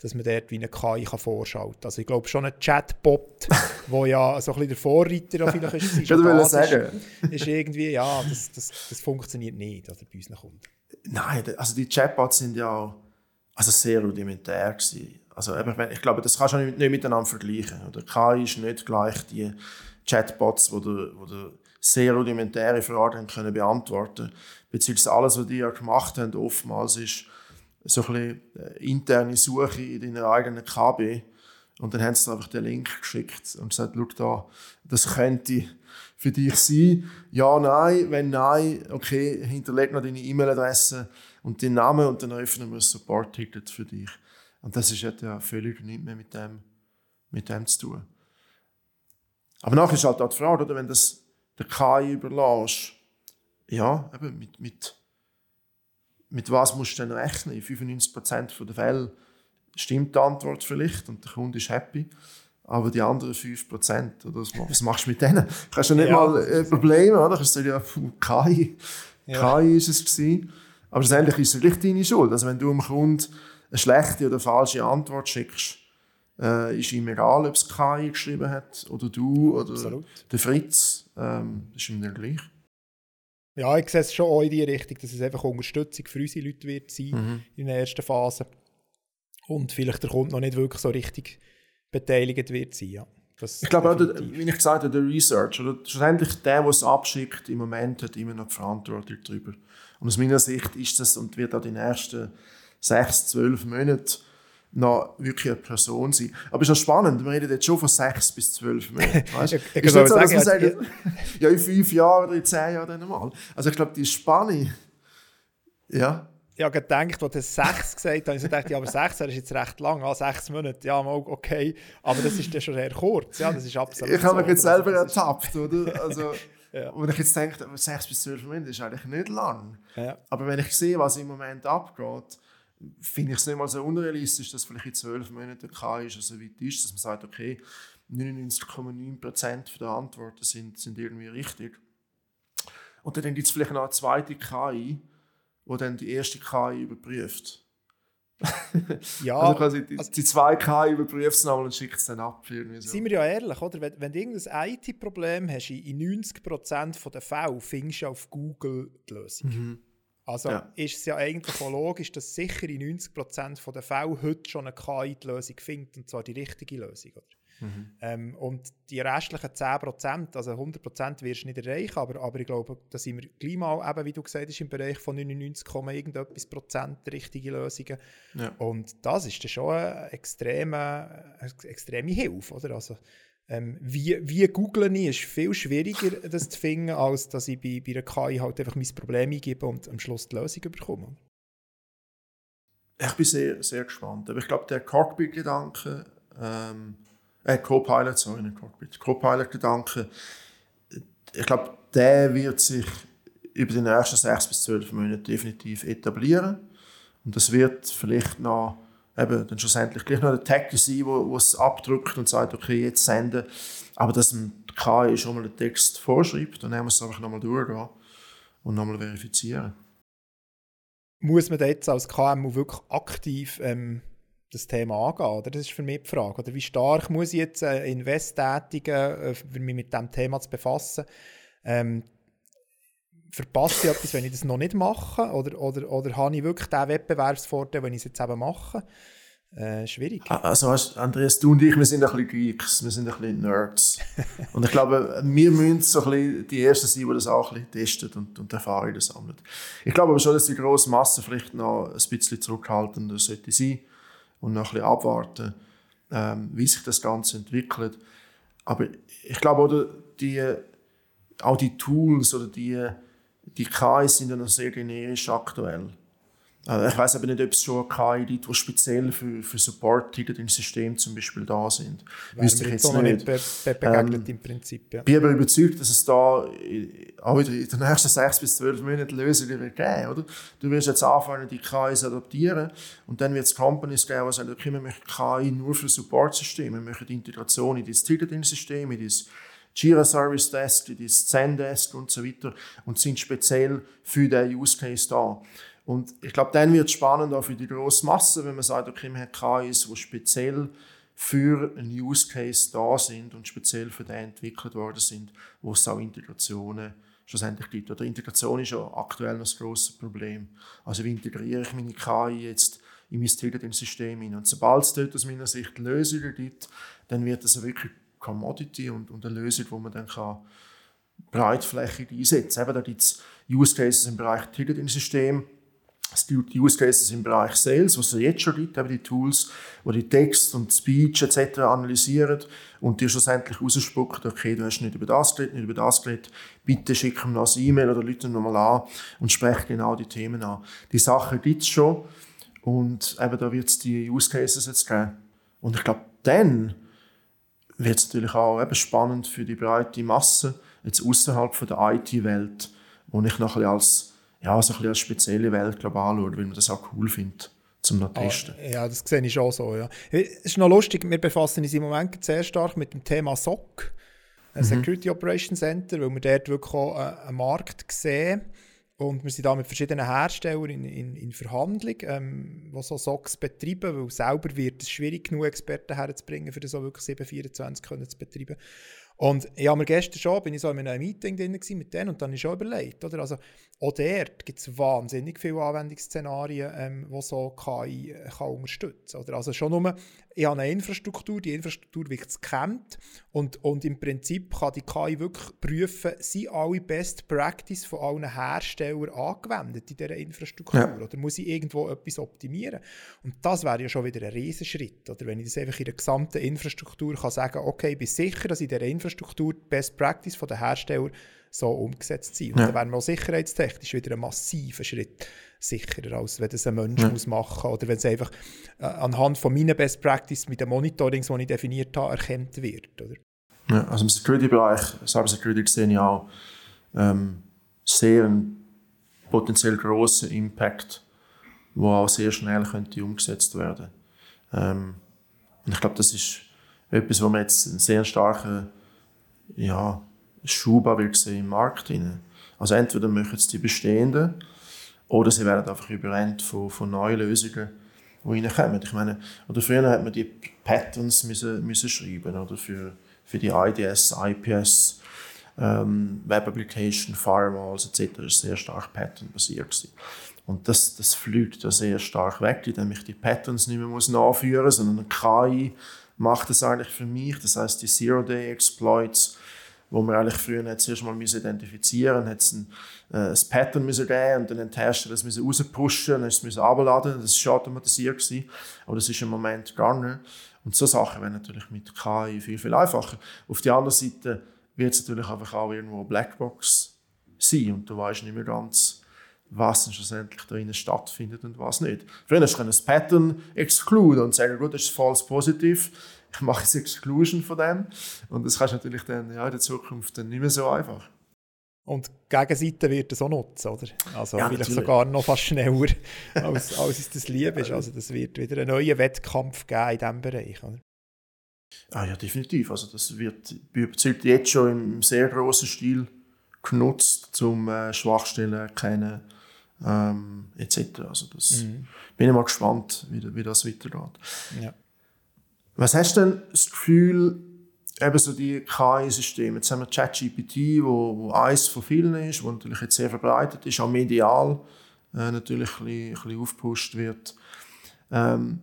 Speaker 3: dass man dort wie eine KI kann vorschalten kann. Also ich glaube schon ein Chatbot, [LAUGHS] wo ja so ein bisschen der Vorreiter vielleicht ist, ist,
Speaker 2: sagen.
Speaker 3: ist irgendwie, ja, das, das, das funktioniert nicht oder bei unseren Kunden.
Speaker 2: Nein, also die Chatbots sind ja also sehr rudimentär gewesen. Also ich glaube, das kannst du nicht, nicht miteinander vergleichen. Oder KI ist nicht gleich die Chatbots, wo der, wo der sehr rudimentäre Fragen können beantworten. Beziehungsweise alles, was die ja gemacht haben, oftmals ist so ein bisschen äh, interne Suche in deiner eigenen KB. Und dann haben sie einfach den Link geschickt und gesagt, schau da, das könnte für dich sein. Ja, nein, wenn nein, okay, hinterleg noch deine E-Mail-Adresse und den Namen und dann öffnen wir ein Support-Ticket für dich. Und das ist ja völlig nichts mehr mit dem, mit dem zu tun. Aber nachher ist halt auch die Frage, oder, wenn das der KI überlässt, ja, eben mit, mit mit was musst du denn rechnen? In 95% der Fälle stimmt die Antwort vielleicht und der Kunde ist happy. Aber die anderen 5%, oder was machst du mit denen? Du hast ja nicht ja. mal äh, Probleme, oder? Du kannst sagen, ja, KI, ja. KI ist es gewesen. Aber schlussendlich ist es wirklich deine Schuld. Also wenn du dem Kunden eine schlechte oder falsche Antwort schickst, äh, ist ihm egal, ob es KI geschrieben hat oder du oder Absolut. der Fritz. Ähm, das ist ihm dann gleich.
Speaker 3: Ja, ich sehe es schon auch in die Richtung, dass es einfach Unterstützung für unsere Leute wird sein mhm. in der ersten Phase. Und vielleicht der Kunde noch nicht wirklich so richtig beteiligt wird sein. Ja. Das
Speaker 2: ich glaube auch, der, wie ich gesagt habe, der Research, oder schlussendlich der, der es abschickt, im Moment hat immer noch die Verantwortung darüber. Und aus meiner Sicht ist das und wird auch die nächsten sechs, zwölf Monate noch wirklich eine Person sein. Aber es ist auch spannend, wir reden jetzt schon von sechs bis zwölf Monaten. [LAUGHS] Weißt?
Speaker 3: ich, ich
Speaker 2: so,
Speaker 3: sagen, sagen, [LAUGHS]
Speaker 2: ja, in fünf Jahren oder in zehn Jahren dann mal. Also ich glaube, die Spanne, ja.
Speaker 3: Ich habe gedacht, als du sechs gesagt hast, ich gedacht, ja, aber sechs ist jetzt recht lang, ah, sechs Monate, ja, okay, aber das ist dann schon sehr kurz, ja, das ist absolut
Speaker 2: Ich habe mich jetzt selber ertappt, oder? Also, [LAUGHS]
Speaker 3: Ja.
Speaker 2: wenn ich jetzt denke, sechs bis zwölf Monate ist eigentlich nicht lang.
Speaker 3: ist- Ja.
Speaker 2: Aber wenn ich sehe, was im Moment abgeht, finde ich es nicht mal so unrealistisch, dass vielleicht in zwölf Monaten KI schon so weit ist, dass man sagt, okay, 99,9% der Antworten sind, sind irgendwie richtig. Und dann gibt es vielleicht noch eine zweite KI, die dann die erste KI überprüft. [LAUGHS]
Speaker 3: Ja,
Speaker 2: also quasi die,
Speaker 3: also-
Speaker 2: die zwei KI überprüft es nochmal und schickt es dann ab. Irgendwie so.
Speaker 3: Seien wir ja ehrlich, oder? Wenn, wenn du irgendein IT-Problem hast, in in 90% der Fälle findest du auf Google die Lösung. Also
Speaker 2: Ja.
Speaker 3: ist es ja eigentlich auch logisch, dass sicher in 90% der Fälle heute schon eine KI die Lösung findet, und zwar die richtige Lösung. Oder? Ähm, und die restlichen 10%, also 100% wirst du nicht erreichen, aber, aber ich glaube, da sind wir gleich mal, eben, wie du gesagt hast, im Bereich von 99, irgendetwas Prozent richtige Lösungen.
Speaker 2: Ja.
Speaker 3: Und das ist dann schon eine extreme, eine extreme Hilfe. Oder? Also, ähm, wie, wie googeln ich, ist viel schwieriger, [LAUGHS] das zu finden, als dass ich bei, bei einer KI halt einfach mein Problem eingebe und am Schluss die Lösung bekomme.
Speaker 2: Ich bin sehr, sehr gespannt. Aber ich glaube, der Cockpit-Gedanke, ähm, äh, Copilot, sorry, nicht Cockpit, Copilot-Gedanke, ich glaube, der wird sich über die nächsten sechs bis zwölf Monate definitiv etablieren. Und das wird vielleicht noch, eben, dann schlussendlich gleich noch der Tag sein, wo, wo es abdrückt und sagt, okay, jetzt senden. Aber dass die KI schon mal den Text vorschreibt, dann wir es einfach nochmal durchgehen und nochmal verifizieren.
Speaker 3: Muss man jetzt als KMU wirklich aktiv ähm, das Thema angehen? Oder? Das ist für mich die Frage. Oder wie stark muss ich jetzt äh, Invest tätigen, äh, mich mit diesem Thema zu befassen? Ähm, verpasse ich etwas, wenn ich das noch nicht mache? Oder, oder, oder habe ich wirklich den Wettbewerbsvorteil, wenn ich es jetzt eben mache? Äh, schwierig.
Speaker 2: Also Andreas, du und ich, wir sind ein bisschen Geeks, wir sind ein bisschen Nerds. [LAUGHS] und ich glaube, wir müssen so ein bisschen die Ersten sein, die das auch ein bisschen testen und, und Erfahrungen sammeln. Ich glaube aber schon, dass die grosse Masse vielleicht noch ein bisschen zurückhaltender sollte sein und noch ein bisschen abwarten, ähm, wie sich das Ganze entwickelt. Aber ich glaube, oder die, auch die Tools oder die, die KIs sind ja noch sehr generisch aktuell. Also ich weiß aber nicht, ob es schon KI gibt, die speziell für, für Support hinter dem System zum Beispiel da sind.
Speaker 3: Wäre
Speaker 2: Wüsste ich
Speaker 3: jetzt
Speaker 2: nicht.
Speaker 3: be be begegnet im Prinzip. Ja.
Speaker 2: Bin aber überzeugt, dass es da äh, auch wieder in den nächsten sechs bis zwölf Monaten Lösungen wird geben oder? Du wirst jetzt anfangen, die KIs zu adaptieren und dann wird es Companies geben, die sagen, okay, wir möchten KI nur für Support-Systeme, wir möchten Integration in das Ticketing-System, in das Jira Service Desk, in das Zendesk und so weiter und sind speziell für den Use Case da. Und ich glaube, dann wird es spannend auch für die grosse Masse, wenn man sagt, okay, wir haben KIs, die speziell für einen Use Case da sind und speziell für den entwickelt worden sind, wo es auch Integrationen schlussendlich gibt. Oder Integration ist ja aktuell noch ein grosses Problem. Also wie integriere ich meine KI jetzt in mein Ticketing-System hin? Und sobald es dort aus meiner Sicht Lösungen gibt, dann wird das wirklich Commodity und, und eine Lösung, die man dann kann breitflächig einsetzen kann. Da gibt es Use Cases im Bereich Ticketing-System, gibt Use Cases im Bereich Sales, was es jetzt schon gibt, eben die Tools, die die Text und Speech etc. analysieren und dir schlussendlich rausspucken, okay, du hast nicht über das geredet, nicht über das geredet, bitte schick ihm noch ein E-Mail oder Leute nochmal an und sprech genau die Themen an. Die Sachen gibt es schon und eben da wird es die Use Cases jetzt geben. Und ich glaube, dann wird es natürlich auch eben spannend für die breite Masse, jetzt außerhalb der IT-Welt, wo ich noch ein bisschen als ja, so ein bisschen als spezielle Welt glaub, anschauen, weil man das auch cool findet, zum noch testen.
Speaker 3: Ah, ja, das sehe ich schon so. Ja. Es ist noch lustig, wir befassen uns im Moment sehr stark mit dem Thema SOC, ein Security Operations Center, weil wir dort wirklich auch äh, einen Markt sehen. Und wir sind da mit verschiedenen Herstellern in, in, in Verhandlung, ähm, die so SOCs betreiben, weil selber wird es schwierig genug, Experten herzubringen, für das auch wirklich 724 können zu betreiben. Und ich mir gestern schon, bin ich so in einem Meeting drin mit denen und dann ich schon überlegt, oder? Also, auch dort gibt es wahnsinnig viele Anwendungsszenarien, ähm, die so KI äh, kann unterstützen kann. Also schon nur, ich habe eine Infrastruktur, die Infrastruktur wird gescannt und, und im Prinzip kann die KI wirklich prüfen, sind alle Best Practice von allen Herstellern angewendet in dieser Infrastruktur ja. oder muss ich irgendwo etwas optimieren? Und das wäre ja schon wieder ein Riesenschritt, oder? Wenn ich das einfach in der gesamten Infrastruktur kann sagen, okay, ich bin sicher, dass in dieser Infrastruktur die Best Practice von der Hersteller so umgesetzt sein. Und ja. dann wären wir auch sicherheitstechnisch wieder ein massiver Schritt sicherer, als wenn das ein Mensch ja. muss machen muss oder wenn es einfach äh, anhand von meinen Best Practice mit den Monitorings, die ich definiert habe, erkannt wird. Oder?
Speaker 2: Ja, also im Security-Bereich, Cyber Security sehe ich auch ähm, sehr einen potenziell grossen Impact, der auch sehr schnell könnte umgesetzt werden ähm, Und ich glaube, das ist etwas, wo man jetzt einen sehr starken ja, Schub sehen im Markt. Rein. Also entweder machen es die bestehenden oder sie werden einfach überrennt von, von neuen Lösungen, die reinkommen. Ich meine, oder früher hat man die Patterns müssen, müssen schreiben oder für, für die IDS, IPS, ähm, Web Application, Firewalls etc. War sehr stark Pattern-basiert. Und das, das fliegt ja sehr stark weg, indem ich die Patterns nicht mehr muss nachführen muss, sondern KI macht das eigentlich für mich. Das heißt, die Zero-Day-Exploits wo man eigentlich früher zuerst mal identifizieren musste, äh, ein Pattern müssen geben und dann den Hersteller das müssen rauspushen, dann ist es abladen, das war automatisiert gewesen, aber das ist im Moment gar nicht. Und so Sachen werden natürlich mit KI viel, viel einfacher. Auf der anderen Seite wird es natürlich einfach auch irgendwo Blackbox sein und du weißt nicht mehr ganz, was schlussendlich da drinnen stattfindet und was nicht. Früher hast du ein Pattern exclude und sagen, gut, das ist false positiv ich mache jetzt Exclusion von dem. Und das kannst du natürlich dann ja, in der Zukunft dann nicht mehr so einfach.
Speaker 3: Und die Gegenseite wird das auch nutzen, oder? Also ja, vielleicht natürlich. sogar noch fast schneller, [LAUGHS] als, als es das lieb ist. Also das wird wieder einen neuen Wettkampf geben in diesem Bereich, oder?
Speaker 2: Ah ja, definitiv. Also das wird überzeugt jetzt schon im sehr großen Stil genutzt, um äh, Schwachstellen erkennen ähm, etc. Also das mhm. bin ich mal gespannt, wie, wie das weitergeht. Ja. Was hast du denn das Gefühl, eben so die KI-Systeme, jetzt haben wir ChatGPT, wo, wo eines von vielen ist, wo natürlich jetzt sehr verbreitet ist, auch medial äh, natürlich ein bisschen, ein bisschen aufgepusht wird. Ähm,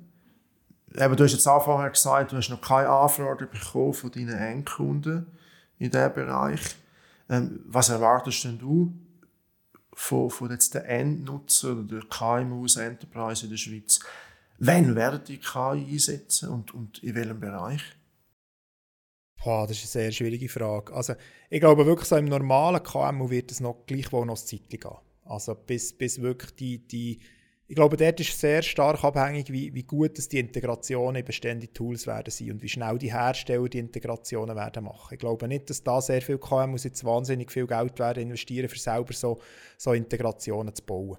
Speaker 2: eben, du hast jetzt vorher gesagt, du hast noch keine Anfrage bekommen von deinen Endkunden in diesem Bereich. Ähm, was erwartest denn du von, von jetzt den Endnutzern oder der KMUs Enterprise in der Schweiz? Wann werden die KI einsetzen und, und in welchem Bereich?
Speaker 3: Boah, das ist eine sehr schwierige Frage. Also, ich glaube wirklich, so im normalen KMU wird es noch gleichwohl noch Zeit gehen. Also bis, bis wirklich die, die ich glaube, dort ist sehr stark abhängig, wie, wie gut die Integrationen in bestehende Tools werden sein und wie schnell die Hersteller die Integrationen werden machen. Ich glaube nicht, dass da sehr viel KMUs jetzt wahnsinnig viel Geld werden investieren, für selber so, so Integrationen zu bauen.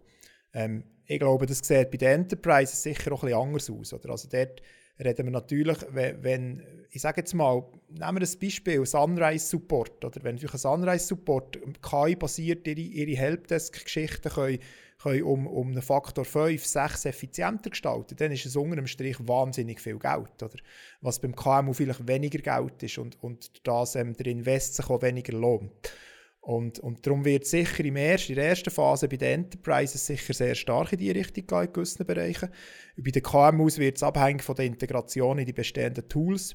Speaker 3: Ähm, ich glaube, das sieht bei den Enterprises sicher auch ein bisschen anders aus. Oder? Also dort reden wir natürlich, wenn, wenn ich sage jetzt mal, nehmen wir ein Beispiel, Sunrise Support, oder wenn durch ein Sunrise Support KI-basiert ihre, ihre Helpdesk-Geschichten können, können um, um einen Faktor 5, 6 effizienter gestalten, dann ist es unter dem Strich wahnsinnig viel Geld. Oder? Was beim KMU vielleicht weniger Geld ist und, und das ähm, der Invest sich auch weniger lohnt. Und, und darum wird sicher im ersten, in der ersten Phase bei den Enterprises sicher sehr stark in diese Richtung gehen, in gewissen Bereichen. bei den KMUs wird es abhängig von der Integration in die bestehenden Tools.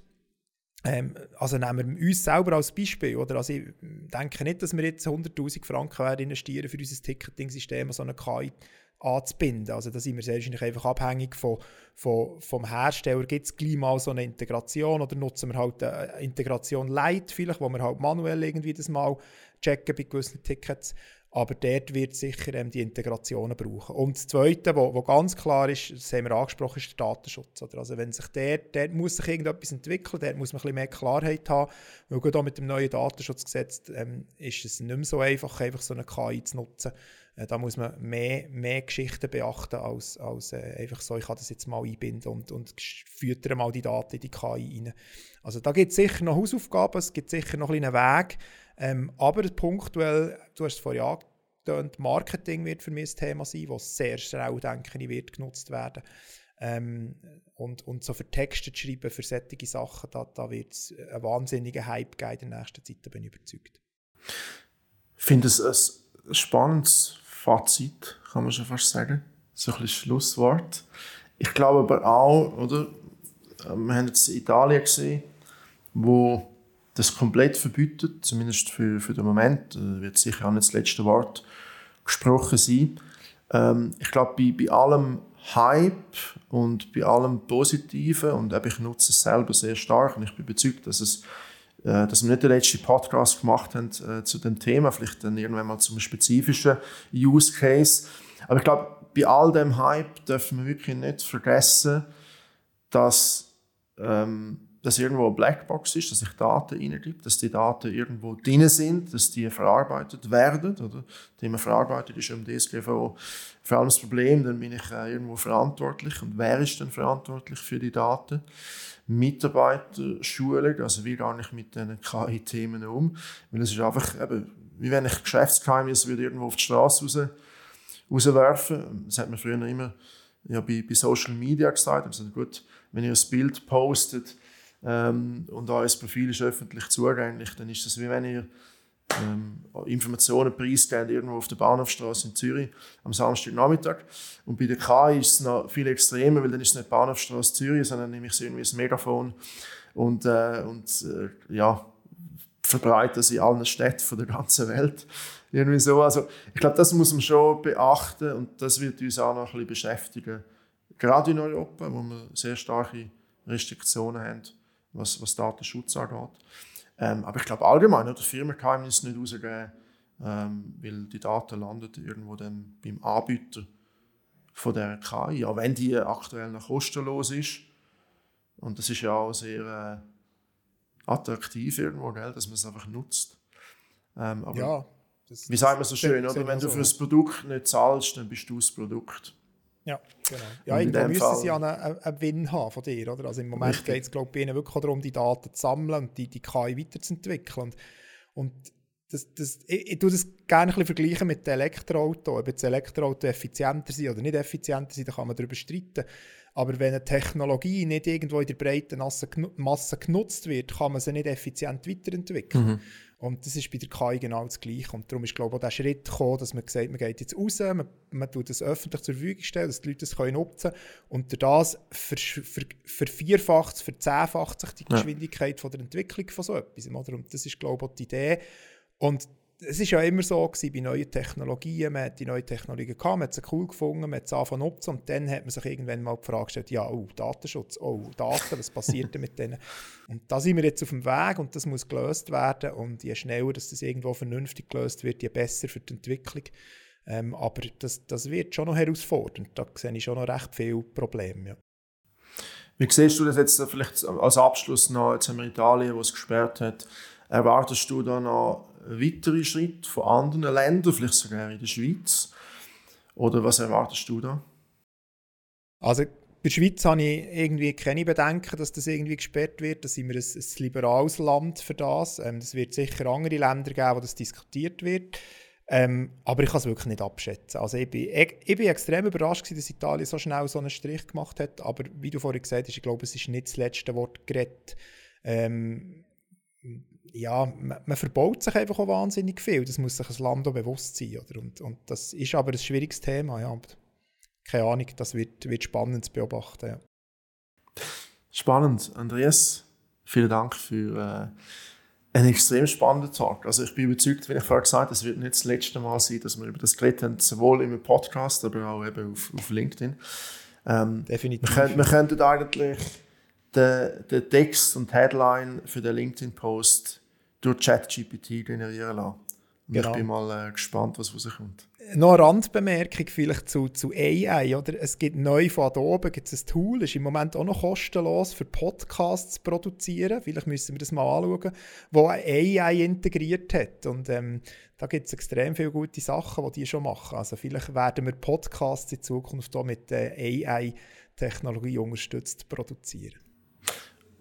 Speaker 3: Ähm, also nehmen wir uns selber als Beispiel. Oder? Also ich denke nicht, dass wir jetzt 100'000 Franken werden investieren für unser Ticketing-System, so eine KI anzubinden. Also da sind wir sehr wahrscheinlich einfach abhängig von, vom Hersteller. Gibt es gleich mal so eine Integration oder nutzen wir halt eine Integration Light vielleicht, wo wir halt manuell irgendwie das mal checken bei gewissen Tickets. Aber dort wird sicher ähm, die Integrationen brauchen. Und das Zweite, was ganz klar ist, das haben wir angesprochen, ist der Datenschutz. Oder? Also wenn sich dort, dort muss sich irgendetwas entwickeln, dort muss man ein bisschen mehr Klarheit haben. Weil gerade auch mit dem neuen Datenschutzgesetz ähm, ist es nicht mehr so einfach, einfach so eine KI zu nutzen. Äh, da muss man mehr, mehr Geschichten beachten, als, als äh, einfach so, ich kann das jetzt mal einbinden und, und füttere mal die Daten in die KI rein. Also da gibt es sicher noch Hausaufgaben, es gibt sicher noch einen Weg, ähm, aber punktuell, du hast es vorhin angetönt, Marketing wird für mich ein Thema sein, das sehr schnell, denke ich, wird genutzt werden. Ähm, und, und so für Texte zu schreiben, für solche Sachen, da, da wird es einen wahnsinnigen Hype geben in der nächsten Zeit, da bin ich überzeugt.
Speaker 2: Ich finde es ein spannendes Fazit, kann man schon fast sagen. So ein bisschen Schlusswort. Ich glaube aber auch, oder, wir haben jetzt Italien gesehen, wo das komplett verbietet, zumindest für, für den Moment, äh, wird sicher auch nicht das letzte Wort gesprochen sein. Ähm, ich glaube, bei, bei allem Hype und bei allem Positiven, und ich nutze es selber sehr stark und ich bin überzeugt, dass, es, dass wir nicht den letzten Podcast gemacht haben äh, zu dem Thema, vielleicht dann irgendwann mal zum spezifischen Use Case. Aber ich glaube, bei all dem Hype dürfen wir wirklich nicht vergessen, dass ähm, dass irgendwo eine Blackbox ist, dass ich Daten reingibt, dass die Daten irgendwo drin sind, dass die verarbeitet werden. Oder? Thema verarbeitet ist im DSGVO vor allem das Problem, dann bin ich äh, irgendwo verantwortlich. Und wer ist denn verantwortlich für die Daten? Mitarbeiter, Schulen, also wie gehe ich mit diesen KI-Themen um? Weil es ist einfach, eben, wie wenn ich Geschäftsgeheimnis würde irgendwo auf die Straße raus, rauswerfen. Das hat man früher immer ja, bei, bei Social Media gesagt. Also gut, wenn ihr ein Bild postet, ähm, und euer Profil ist öffentlich zugänglich, dann ist das wie wenn ihr ähm, Informationen preisgebt irgendwo auf der Bahnhofstraße in Zürich am Samstagnachmittag. Und bei der KI ist es noch viel extremer, weil dann ist es nicht Bahnhofstraße Zürich, sondern nehme ich es irgendwie ein Megafon und, äh, und äh, ja, verbreite es in allen Städten von der ganzen Welt. Irgendwie so. Also, ich glaube, das muss man schon beachten und das wird uns auch noch ein bisschen beschäftigen. Gerade in Europa, wo wir sehr starke Restriktionen haben was, was Datenschutz angeht. Ähm, aber ich glaube allgemein, oder Firmengeheimnis nicht rausgeben, ähm, weil die Daten landen irgendwo dann beim Anbieter von der KI, auch wenn die aktuell noch kostenlos ist. Und das ist ja auch sehr äh, attraktiv irgendwo, gell, dass man es einfach nutzt. Ähm, aber
Speaker 3: ja,
Speaker 2: das, wie sagt man so schön, oder? wenn du für das Produkt nicht zahlst, dann bist du das Produkt.
Speaker 3: Ja, genau. Ja, irgendwo müssen sie ja einen, einen Win haben von dir, oder? Also im Moment geht es, glaube ich, ihnen wirklich darum, die Daten zu sammeln und die, die KI weiterzuentwickeln. Und, und das, das, ich, ich tue das gerne ein bisschen vergleichen mit dem Elektroauto. Ob jetzt Elektroauto effizienter sind oder nicht effizienter sind, da kann man darüber streiten. Aber wenn eine Technologie nicht irgendwo in der breiten Masse genutzt wird, kann man sie nicht effizient weiterentwickeln. Mhm. Und das ist bei der KI genau das Gleiche. Und darum ist, glaube ich, auch der Schritt gekommen, dass man sagt, man geht jetzt raus, man, man tut das öffentlich zur Verfügung stellen, dass die Leute das können nutzen können. Und durch das ver, ver, vervierfacht, verzehnfacht sich die Geschwindigkeit ja. von der Entwicklung von so etwas. Oder? Und das ist, glaube ich, auch die Idee. Und es ist ja immer so gewesen, bei neuen Technologien, man hat die neuen Technologien gehabt, man hat sie cool gefunden, man hat sie angefangen nutzen und dann hat man sich irgendwann mal die Frage gestellt, ja, oh, Datenschutz, oh, Daten, was passiert denn mit denen? [LAUGHS] Und da sind wir jetzt auf dem Weg und das muss gelöst werden und je schneller dass das irgendwo vernünftig gelöst wird, je besser für die Entwicklung. Ähm, aber das, das wird schon noch herausfordernd, da sehe ich schon noch recht viele Probleme, ja.
Speaker 2: Wie siehst du das jetzt vielleicht als Abschluss noch, jetzt haben wir Italien, wo es gesperrt hat, erwartest du da noch weitere Schritte von anderen Ländern, vielleicht sogar in der Schweiz? Oder was erwartest du da?
Speaker 3: Also bei der Schweiz habe ich irgendwie keine Bedenken, dass das irgendwie gesperrt wird. Da sind wir ein, ein liberales Land für das. Ähm, es wird sicher andere Länder geben, wo das diskutiert wird. Ähm, aber ich kann es wirklich nicht abschätzen. Also ich bin, ich, ich bin extrem überrascht, gewesen, dass Italien so schnell so einen Strich gemacht hat. Aber wie du vorhin gesagt hast, ich glaube, es ist nicht das letzte Wort geredet. Ähm, ja, man, man, verbaut sich einfach auch wahnsinnig viel. Das muss sich ein Land auch bewusst sein. Oder? Und, und das ist aber ein schwieriges Thema. Ja. Keine Ahnung, das wird, wird spannend zu beobachten. Ja.
Speaker 2: Spannend. Andreas, vielen Dank für äh, einen extrem spannenden Talk. Also ich bin überzeugt, wie ich vorher gesagt habe, es wird nicht das letzte Mal sein, dass wir über das geredet haben, sowohl im Podcast, aber auch eben auf, auf LinkedIn. Ähm, Definitiv. Wir, wir könnten eigentlich den, den Text und Headline für den LinkedIn-Post durch ChatGPT generieren lassen. Genau. ich bin mal äh, gespannt, was rauskommt.
Speaker 3: Noch eine Randbemerkung vielleicht zu, zu AI. Oder? Es gibt neu von Adobe gibt's ein Tool, das ist im Moment auch noch kostenlos für Podcasts zu produzieren. Vielleicht müssen wir das mal anschauen, wo AI integriert hat. Und ähm, da gibt es extrem viele gute Sachen, die die schon machen. Also vielleicht werden wir Podcasts in Zukunft auch mit äh, AI-Technologie unterstützt produzieren.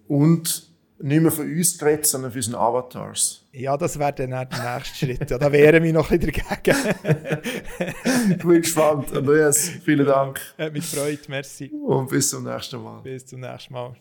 Speaker 2: Und nicht mehr von uns geredet, sondern von unseren Avatars.
Speaker 3: Ja, das wäre dann auch der nächste Schritt. Ja, da wären wir noch ein bisschen dagegen. [LAUGHS]
Speaker 2: ich bin gespannt. Andreas, vielen Dank.
Speaker 3: Hat mich gefreut, merci.
Speaker 2: Und bis zum nächsten Mal.
Speaker 3: Bis zum nächsten Mal.